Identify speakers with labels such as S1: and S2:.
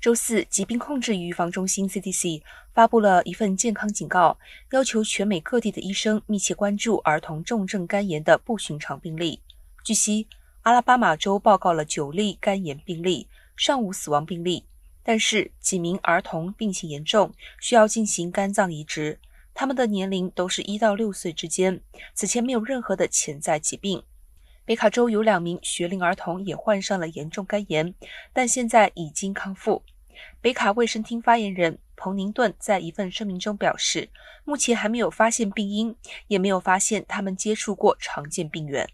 S1: 周四，疾病控制与预防中心 （CDC） 发布了一份健康警告，要求全美各地的医生密切关注儿童重症肝炎的不寻常病例。据悉，阿拉巴马州报告了九例肝炎病例，尚无死亡病例，但是几名儿童病情严重，需要进行肝脏移植。他们的年龄都是一到六岁之间，此前没有任何的潜在疾病。北卡州有两名学龄儿童也患上了严重肝炎，但现在已经康复。北卡卫生厅发言人彭宁顿在一份声明中表示，目前还没有发现病因，也没有发现他们接触过常见病源。